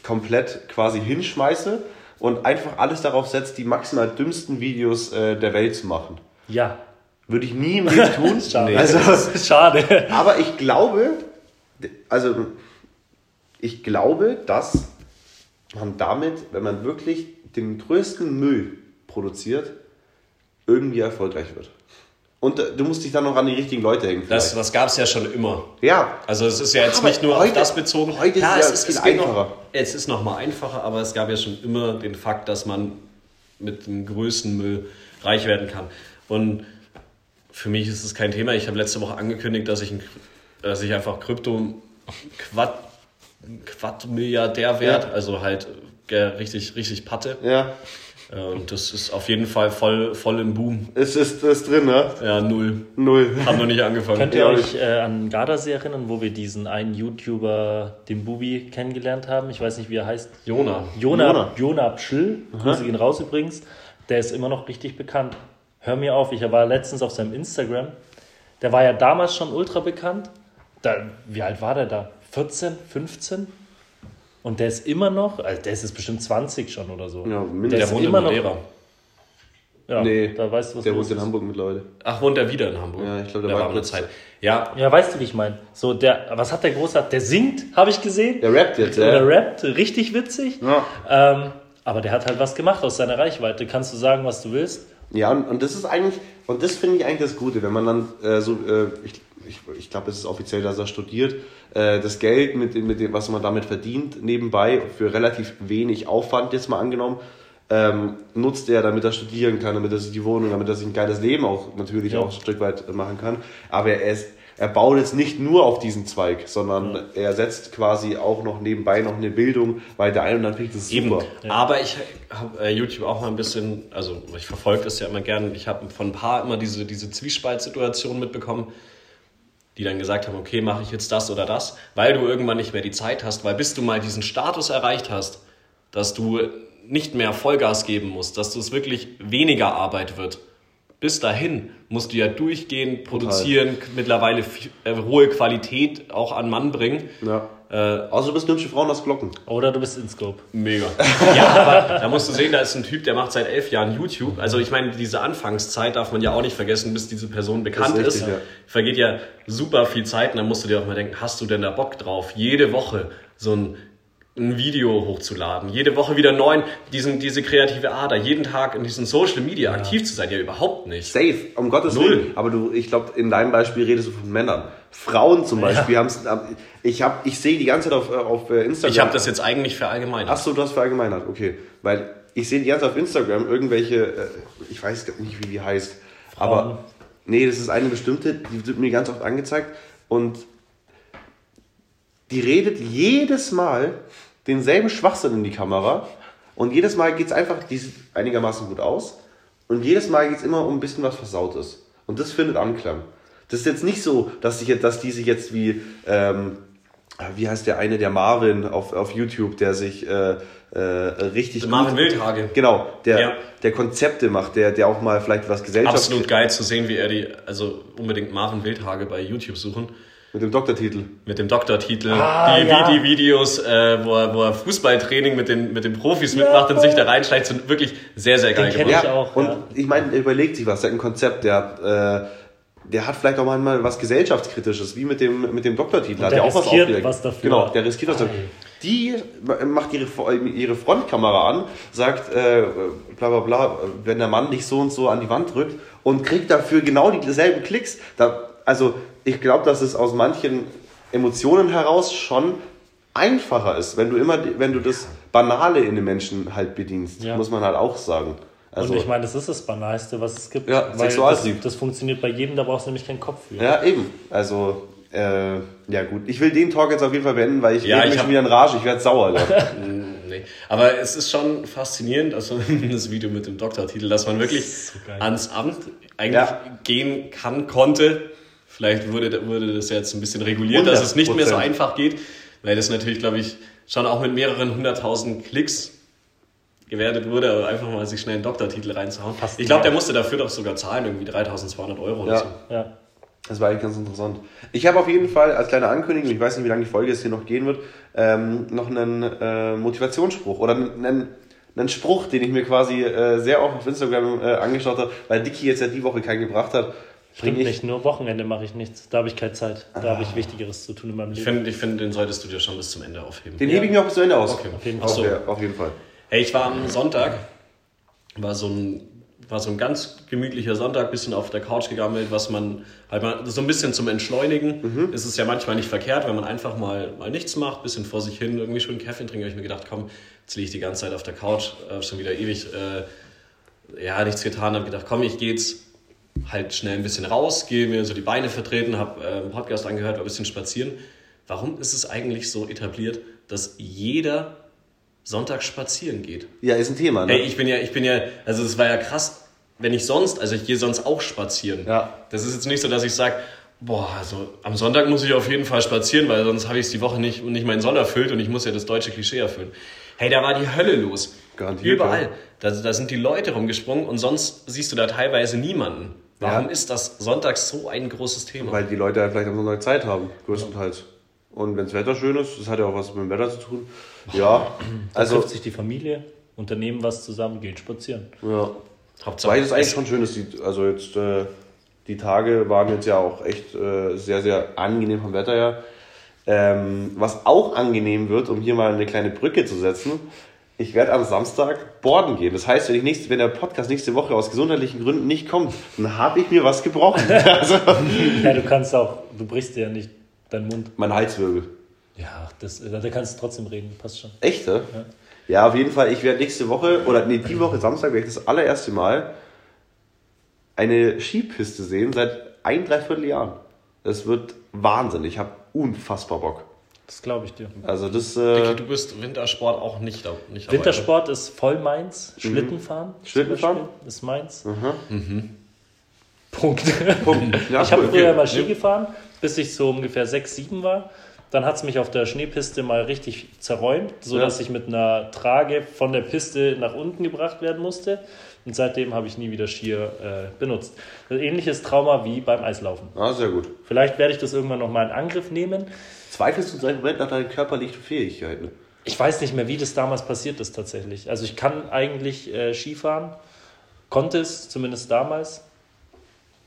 komplett quasi hinschmeiße und einfach alles darauf setze, die maximal dümmsten Videos äh, der Welt zu machen. Ja. Würde ich nie im Leben tun. Schade. Also, Schade. aber ich glaube, also ich glaube, dass man damit, wenn man wirklich den größten Müll produziert, irgendwie erfolgreich wird. Und du musst dich dann noch an die richtigen Leute hängen. Das, vielleicht. das gab es ja schon immer. ja, Also es ist ja jetzt Aber nicht nur heute- auf das bezogen. heute ist Klar, es es, ja ist, es viel geht noch, einfacher. es ist noch mal einfacher, aber es gab ja schon immer den Fakt, dass man mit dem größten Müll reich werden kann. Und für mich ist es kein Thema. Ich habe letzte Woche angekündigt, dass ich, ein, dass ich einfach Krypto Quad, Quad-Milliardär werde. Ja. Also halt äh, richtig, richtig Patte. ja, Äh, Und das ist auf jeden Fall voll, voll im Boom. es ist, ist drin, ne? Ja, null. Null. Haben noch nicht angefangen. Könnt ihr Ja, euch äh, an Gardasee erinnern, wo wir diesen einen YouTuber, den Bubi, kennengelernt haben? Ich weiß nicht, wie er heißt. Jona. Jona, Jona. Jona Pschll, Grüße gehen raus übrigens, der ist immer noch richtig bekannt. Hör mir auf, ich war letztens auf seinem Instagram. Der war ja damals schon ultra bekannt. Da, wie alt war der da? 14, 15? Und der ist immer noch, also der ist jetzt bestimmt 20 schon oder so. Ja, mindestens. der Der ist wohnt in immer noch. Madeira. Ja, Nee, da weißt du, was Der wohnt in. Hamburg mit Leute. Ach, wohnt er wieder in Hamburg? Ja, ich glaub, der der war eine Zeit. Ja, Ja, weißt du, wie ich meine? So, der, was hat der großartig? Der singt, habe ich gesehen. Der rappt jetzt, ja. rappt, richtig witzig. Ja. Ähm, aber der hat halt was gemacht aus seiner Reichweite. Kannst du sagen, was du willst? Ja, und, und das ist eigentlich, und das finde ich eigentlich das Gute, wenn man dann äh, so, äh, ich, ich, ich glaube, es ist offiziell, dass er studiert, äh, das Geld, mit, dem- mit dem, was man damit verdient, nebenbei für relativ wenig Aufwand jetzt mal angenommen, ähm, nutzt er, damit er studieren kann, damit er sich die Wohnung, damit er sich ein geiles Leben auch natürlich Ja. auch ein Stück weit machen kann. Aber er ist, er baut jetzt nicht nur auf diesen Zweig, sondern er setzt quasi auch noch nebenbei noch eine Bildung weiter ein und dann das eben. super. Aber ich habe äh, YouTube auch mal ein bisschen, also ich verfolge das ja immer gern. Ich habe von ein paar immer diese, diese Zwiespaltsituation mitbekommen, die dann gesagt haben, okay, mache ich jetzt das oder das, weil du irgendwann nicht mehr die Zeit hast, weil bis du mal diesen Status erreicht hast, dass du nicht mehr Vollgas geben musst, dass du es wirklich weniger Arbeit wird, bis dahin musst du ja durchgehend produzieren, mittlerweile f- äh, hohe Qualität auch an Mann bringen. Ja. Äh, Außer du bist eine hübsche Frau und hast Glocken. Oder du bist in Scope. Mega. Ja, aber da musst du sehen, da ist ein Typ, der macht seit elf Jahren YouTube. Also ich meine, diese Anfangszeit darf man ja auch nicht vergessen, bis diese Person bekannt ist. ist richtig, ja. Vergeht ja super viel Zeit und dann musst du dir auch mal denken, hast du denn da Bock drauf, jede Woche so ein, ein Video hochzuladen, jede Woche wieder neuen, diesen, diese kreative Ader, jeden Tag in diesen Social Media aktiv zu sein, ja überhaupt nicht. Safe, um Gottes Null. Willen. Aber du, ich glaube, in deinem Beispiel redest du von Männern. Frauen zum Beispiel haben es. Ich, hab- ich sehe die ganze Zeit auf, äh, auf äh, Instagram. Ich habe das jetzt eigentlich verallgemeinert. Achso, du hast verallgemeinert, okay. Weil ich sehe die ganze Zeit auf Instagram irgendwelche, äh, ich weiß nicht, wie die heißt. Aber nee, das ist eine bestimmte, die wird mir ganz oft angezeigt. Und die redet jedes Mal denselben Schwachsinn in die Kamera. Und jedes Mal geht es einfach, die sieht einigermaßen gut aus. Und jedes Mal geht es immer um ein bisschen was Versautes. Und das findet Anklang. Das ist jetzt nicht so, dass, sich jetzt, dass die sich jetzt wie, ähm, wie heißt der eine, der Marvin auf, auf YouTube, der sich äh, äh, richtig. Marvin Wildhage. Genau, der, Ja. der Konzepte macht, der, der auch mal vielleicht was Gesellschaft Absolut geil zu sehen, wie er die, also unbedingt Marvin Wildhage bei YouTube suchen. Mit dem Doktortitel. Mit dem Doktortitel. Ah, die, ja. die Videos, äh, wo, er, wo er Fußballtraining mit den, mit den Profis mitmacht und sich da reinschleicht, sind wirklich sehr, sehr geil gemacht. ich auch, und ja. ich meine, er überlegt sich was, der hat ein Konzept, der hat, äh, der hat vielleicht auch mal was gesellschaftskritisches, wie mit dem, mit dem Doktortitel. Hat der ja auch was was dafür. Genau, der riskiert was dafür. Die macht ihre, ihre Frontkamera an, sagt, äh, bla bla bla, wenn der Mann dich so und so an die Wand drückt und kriegt dafür genau dieselben Klicks. Da, also ich glaube, dass es aus manchen Emotionen heraus schon einfacher ist, wenn du immer, wenn du das Banale in den Menschen halt bedienst, Ja. muss man halt auch sagen. Also, und ich meine, das ist das Banalste, was es gibt. Ja, weil das, Sexualtrieb. das funktioniert bei jedem, da brauchst du nämlich keinen Kopf für. Ja, eben. Also, äh, ja gut. Ich will den Talk jetzt auf jeden Fall beenden, weil ich Ja, ich mich hab- wieder in Rage. Ich werde sauer. Leute. Nee. Aber es ist schon faszinierend, also das Video mit dem Doktortitel, dass man wirklich so ans Amt eigentlich Ja. gehen kann, konnte. Vielleicht wurde, wurde das jetzt ein bisschen reguliert, dass es nicht mehr so 100%. einfach geht, weil das natürlich, glaube ich, schon auch mit mehreren hunderttausend Klicks gewertet wurde, aber einfach mal sich schnell einen Doktortitel reinzuhauen. Fast ich glaube, der musste dafür doch sogar zahlen, irgendwie 3200 Euro oder Ja. so. Ja. Das war eigentlich ganz interessant. Ich habe auf jeden Fall als kleine Ankündigung, ich weiß nicht, wie lange die Folge jetzt hier noch gehen wird, ähm, noch einen äh, Motivationsspruch oder einen, einen Spruch, den ich mir quasi äh, sehr oft auf Instagram äh, angeschaut habe, weil Dicky jetzt ja die Woche keinen gebracht hat. Stimmt bring ich- nicht, nur Wochenende mache ich nichts. Da habe ich keine Zeit. Da habe ich Wichtigeres zu tun in meinem Ich Leben. finde, ich finde, den solltest du dir schon bis zum Ende aufheben. Den hebe ich mir auch bis zum Ende aus. Okay, auf jeden Fall. der- auf jeden Fall. Hey, ich war am Sonntag, war so ein, war so ein ganz gemütlicher Sonntag, bisschen auf der Couch gegammelt, was man halt mal so ein bisschen zum Entschleunigen. Mhm. ist Es ja manchmal nicht verkehrt, wenn man einfach mal, mal nichts macht, bisschen vor sich hin, irgendwie schön Kaffee trinken. Habe ich mir gedacht, komm, jetzt liege ich die ganze Zeit auf der Couch, äh, schon wieder ewig, äh, ja, nichts getan. Habe gedacht, komm, ich gehe jetzt halt schnell ein bisschen raus, gehe mir so die Beine vertreten, habe äh, einen Podcast angehört, war ein bisschen spazieren. Warum ist es eigentlich so etabliert, dass jeder Sonntag spazieren geht? Ja, ist ein Thema, ne? Hey, ich bin ja, ich bin ja, also es war ja krass, wenn ich sonst, also ich gehe sonst auch spazieren. Ja. Das ist jetzt nicht so, dass ich sage, boah, also am Sonntag muss ich auf jeden Fall spazieren, weil sonst habe ich es die Woche nicht, nicht meinen Soll erfüllt und ich muss ja das deutsche Klischee erfüllen. Hey, da war die Hölle los. Garantiert, Überall. ja. Da, da sind die Leute rumgesprungen und sonst siehst du da teilweise niemanden. Warum Ja. ist das sonntags so ein großes Thema? Weil die Leute halt vielleicht am Sonntag Zeit haben, größtenteils. Und wenn das Wetter schön ist, das hat ja auch was mit dem Wetter zu tun. Ja, Also also, trifft sich die Familie, unternehmen was zusammen, gehen spazieren. ja. Hauptsache, Weil das eigentlich schon schön ist, die, also jetzt, äh, die Tage waren jetzt ja auch echt äh, sehr, sehr angenehm vom Wetter her. Ähm, was auch angenehm wird, um hier mal eine kleine Brücke zu setzen, ich werde am Samstag boarden gehen. Das heißt, wenn, ich nächste, wenn der Podcast nächste Woche aus gesundheitlichen Gründen nicht kommt, dann habe ich mir was gebrochen. also, Ja, du kannst auch, du brichst dir ja nicht deinen Mund. mein Halswirbel. Ja, das, da kannst du trotzdem reden, passt schon. Echt, ne? Ja. auf jeden Fall. Ich werde nächste Woche, oder nee, die Woche Samstag, werde ich das allererste Mal eine Skipiste sehen seit ein, dreiviertel Jahren. Das wird Wahnsinn. Ich habe unfassbar Bock. Das glaube ich dir. Also das, Vicky, äh, du bist Wintersport auch nicht, nicht dabei. Wintersport ist voll meins. Schlittenfahren. zum Schlittenfahren? Ist meins. Punkt. Punkt. Ja, ich habe cool, früher okay. mal Ski gefahren, bis ich so ungefähr 6, 7 war. Dann hat es mich auf der Schneepiste mal richtig zerräumt, sodass Ja. ich mit einer Trage von der Piste nach unten gebracht werden musste. Und seitdem habe ich nie wieder Skier äh, benutzt. Ein ähnliches Trauma wie beim Eislaufen. Ah, sehr gut. Vielleicht werde ich das irgendwann nochmal in Angriff nehmen. Zweifelst du seit Moment nach deinen körperlichen Fähigkeiten? Ich weiß nicht mehr, wie das damals passiert ist tatsächlich. Also ich kann eigentlich äh, Skifahren, konnte es zumindest damals.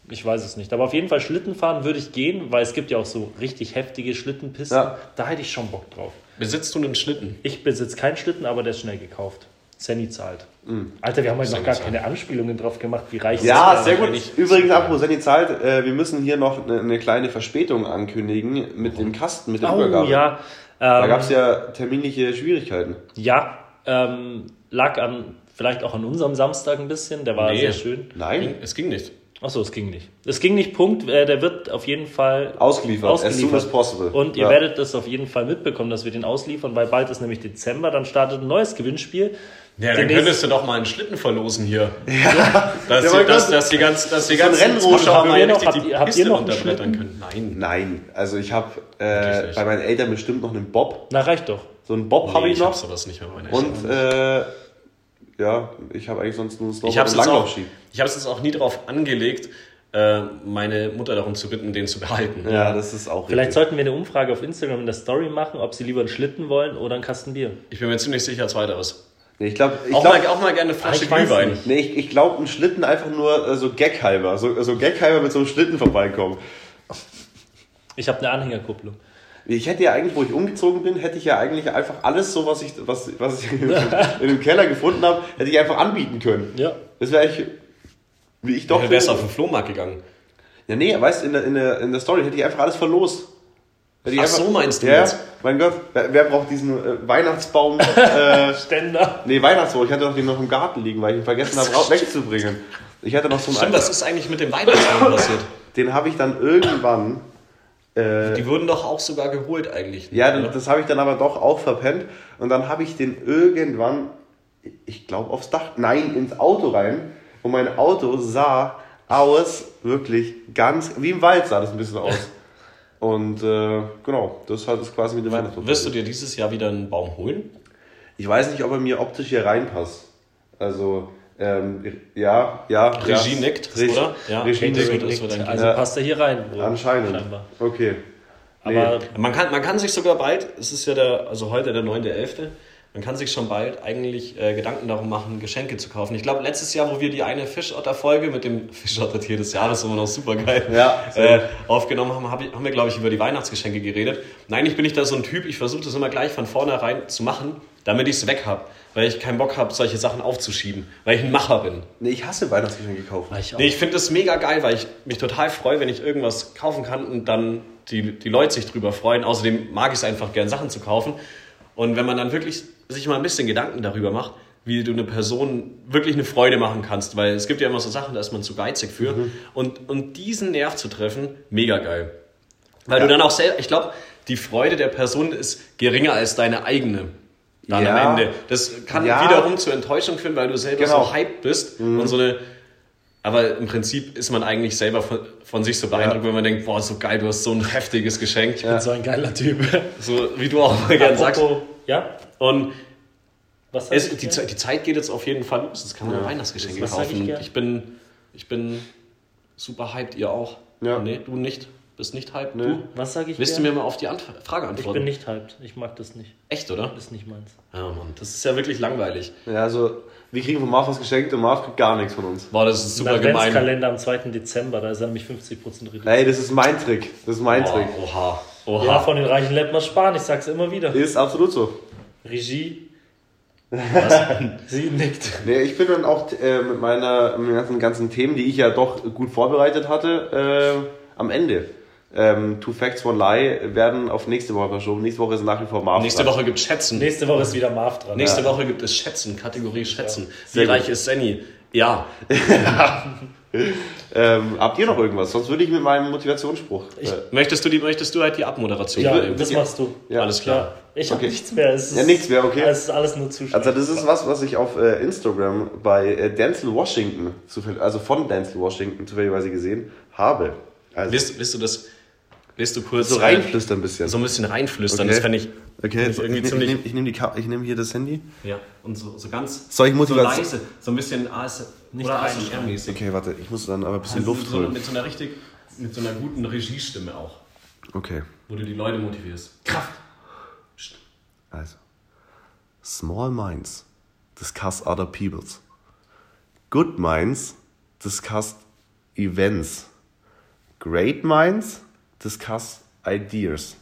Ich weiß es nicht. Aber auf jeden Fall Schlittenfahren würde ich gehen, weil es gibt ja auch so richtig heftige Schlittenpisten. Ja. Da hätte ich schon Bock drauf. Besitzt du einen Schlitten? Ich besitze keinen Schlitten, aber der ist schnell gekauft. Senny zahlt. Mhm. Alter, wir haben heute noch Senny gar zahlt. keine Anspielungen drauf gemacht, wie reich Ja, sind. sehr gut. eigentlich Übrigens, apropos Sandy Zeit, äh, wir müssen hier noch eine, eine kleine Verspätung ankündigen mit dem Kasten, mit der Oh Übergabe. ja. Da Ähm, gab es ja terminliche Schwierigkeiten. ja, ähm, lag an, vielleicht auch an unserem Samstag ein bisschen. Der war Nee. sehr schön. Nein, Ging, es ging nicht. Achso, es ging nicht. Es ging nicht, Punkt. Äh, Der wird auf jeden Fall ausgeliefert, as soon ausgeliefert. as possible. Und ihr Ja. werdet das auf jeden Fall mitbekommen, dass wir den ausliefern, weil bald ist nämlich Dezember, dann startet ein neues Gewinnspiel. Ja, dann Demnächst- könntest du doch mal einen Schlitten verlosen hier. Ja. Dass, Ja, die, mein dass, dass die ganzen, dass die So ganzen Rennrodeln Zuschauer mal ihr noch- richtig habt die ihr- habt ihr Piste noch einen runterbrettern Schlitten? können. Nein. Nein, also ich habe äh, bei meinen Eltern bestimmt noch einen Bob. Na, reicht doch. So einen Bob habe Nee, ich ich hab noch. sowas nicht mehr bei meinen Und äh, ja, ich habe eigentlich sonst nur ein Ich habe Snowboard es und jetzt, auch- Langlaufski. ich hab's jetzt auch nie darauf angelegt, äh, meine Mutter darum zu bitten, den zu behalten. Ja, das ist auch Vielleicht richtig. sollten wir eine Umfrage auf Instagram in der Story machen, ob sie lieber einen Schlitten wollen oder einen Kasten Bier. Ich bin mir ziemlich sicher, zweiteres. Nee, ich glaube, ich Auch, glaub, mal, auch mal gerne eine Flasche ich weiß Glühwein. nee, ich, ich glaub, ein Schlitten einfach nur äh, so Gaghalber. So, so Gaghalber mit so einem Schlitten vorbeikommen. Ich habe eine Anhängerkupplung. Ich hätte ja eigentlich, wo ich umgezogen bin, hätte ich ja eigentlich einfach alles so, was ich, was, was ich in dem Keller gefunden habe, hätte ich einfach anbieten können. Ja. Das wäre ich, wie ich doch. Du wärst bin. auf den Flohmarkt gegangen. Ja, nee, weißt du, in der, in, der, in der Story hätte ich einfach alles verlost. Ich Ach so meinst du ja, jetzt? Mein Gott, wer, wer braucht diesen äh, Weihnachtsbaum? äh, Ständer. nee, Weihnachtsbaum. Ich hatte doch den noch im Garten liegen, weil ich ihn vergessen habe, wegzubringen. Ich hatte noch so einen Stimmt, was ist eigentlich mit dem Weihnachtsbaum passiert? Den habe ich dann irgendwann. Äh, Die wurden doch auch sogar geholt eigentlich. ja, das, das habe ich dann aber doch auch verpennt. Und dann habe ich den irgendwann, ich glaube, aufs Dach, nein, ins Auto rein. Und mein Auto sah aus, wirklich ganz, wie im Wald sah das ein bisschen aus. Und äh, genau, das hat es quasi mit dem Weihnachtsbaum. Wirst du dir dieses Jahr wieder einen Baum holen? Ich weiß nicht, ob er mir optisch hier reinpasst. Also, ähm, ja, ja. Regie ja. nickt, Regie, oder? Ja, Regie nickt. wird- das wird ein Also passt er hier rein. wohl, Anscheinend. Scheinbar. Okay. Aber Man kann, man kann sich sogar bald, es ist ja der, also heute der 9.11., man kann sich schon bald eigentlich äh, Gedanken darum machen, Geschenke zu kaufen. Ich glaube, letztes Jahr, wo wir die eine Fischotter-Folge mit dem Fischotter-Tier des Jahres, immer noch super geil, Ja, äh, aufgenommen haben, hab ich, haben wir, glaube ich, über die Weihnachtsgeschenke geredet. Und eigentlich bin ich da so ein Typ, ich versuche das immer gleich von vornherein zu machen, damit ich es weg habe. Weil ich keinen Bock habe, solche Sachen aufzuschieben. Weil ich ein Macher bin. Nee, ich hasse Weihnachtsgeschenke kaufen. ich auch. Nee, ich finde das mega geil, weil ich mich total freue, wenn ich irgendwas kaufen kann und dann die, die Leute sich drüber freuen. Außerdem mag ich es einfach gern, Sachen zu kaufen. Und wenn man dann wirklich sich mal ein bisschen Gedanken darüber macht, wie du eine Person wirklich eine Freude machen kannst, weil es gibt ja immer so Sachen, da ist man zu geizig für. Und, und diesen Nerv zu treffen, mega geil. Weil du dann auch selber, ich glaube, die Freude der Person ist geringer als deine eigene. Dann Ja. am Ende. Das kann Ja. wiederum zur Enttäuschung führen, weil du selber Genau. so hyped bist und so eine. Aber im Prinzip ist man eigentlich selber von, von sich so beeindruckt, wenn man denkt, boah, so geil, du hast so ein heftiges Geschenk. Ich bin so ein geiler Typ. So wie du auch mal gern sagst. Ja? Und Was es, sagst du die, die Zeit geht jetzt auf jeden Fall los. Jetzt kann man Weihnachtsgeschenke Was sag ich kaufen. Gern? ich bin, ich bin super hyped, ihr auch. Ja. Nee, du nicht. Bist nicht hyped. Nee. Du? Was sage ich Willst du gern? mir mal auf die Ant Frage Ich antworten? bin nicht hyped. Ich mag das nicht. Echt, oder? Das ist nicht meins. Ja, Mann. Das ist ja wirklich langweilig. Ja, also, wir kriegen von Marv was geschenkt und Marv kriegt gar nichts von uns. Boah, das ist super Ein gemein. Adventskalender am 2. Dezember, da ist er nämlich 50% reduziert. Ey, das ist mein Trick. Das ist mein Boah, Trick. oha. Oha. Ja, von den reichen aus sparen, ich sag's immer wieder. Ist absolut so. Regie. Sie nickt. Nee, ich bin dann auch äh, mit meiner mit ganzen, ganzen Themen, die ich ja doch gut vorbereitet hatte, äh, am Ende. Ähm, Two Facts, One Lie werden auf nächste Woche verschoben. Nächste Woche ist nach wie vor Marv. Nächste dran. Woche gibt Schätzen. Nächste Woche ist wieder Marv dran. Nächste Woche gibt es Schätzen, Kategorie Schätzen. Sehr Wie reich ist Senny? Ja. Ähm, habt ihr noch irgendwas? Sonst würde ich mit meinem Motivationsspruch. Ich- äh, Möchtest du, die, möchtest du halt die Abmoderation Ja, übernehmen? das machst du. Ja. Alles klar. Ja, ich habe Okay. nichts mehr. Es ist, Ja, nichts mehr, okay. Es ist alles nur Zuschauer. also das ist was, was ich auf äh, Instagram bei äh, Denzel Washington, zufällig- also von Denzel Washington zufälligerweise gesehen habe. Also, Willst, willst du das lest du kurz So rein, reinflüstern ein bisschen. so ein bisschen reinflüstern. Okay. Das fände ich, Okay, ich ich, nehme nehm die Ka- ich nehm hier das Handy. Ja, und so, so ganz Soll ich so Motivation- leise, so ein bisschen AS, Nicht oder. ASMR-mäßig. Okay, warte, ich muss dann aber ein bisschen Also Luft so, holen. mit so einer richtig, mit so einer guten Regiestimme auch, Okay, wo du die Leute motivierst. Kraft! also. Small minds discuss other people's. Good minds discuss events. Great minds discuss ideas.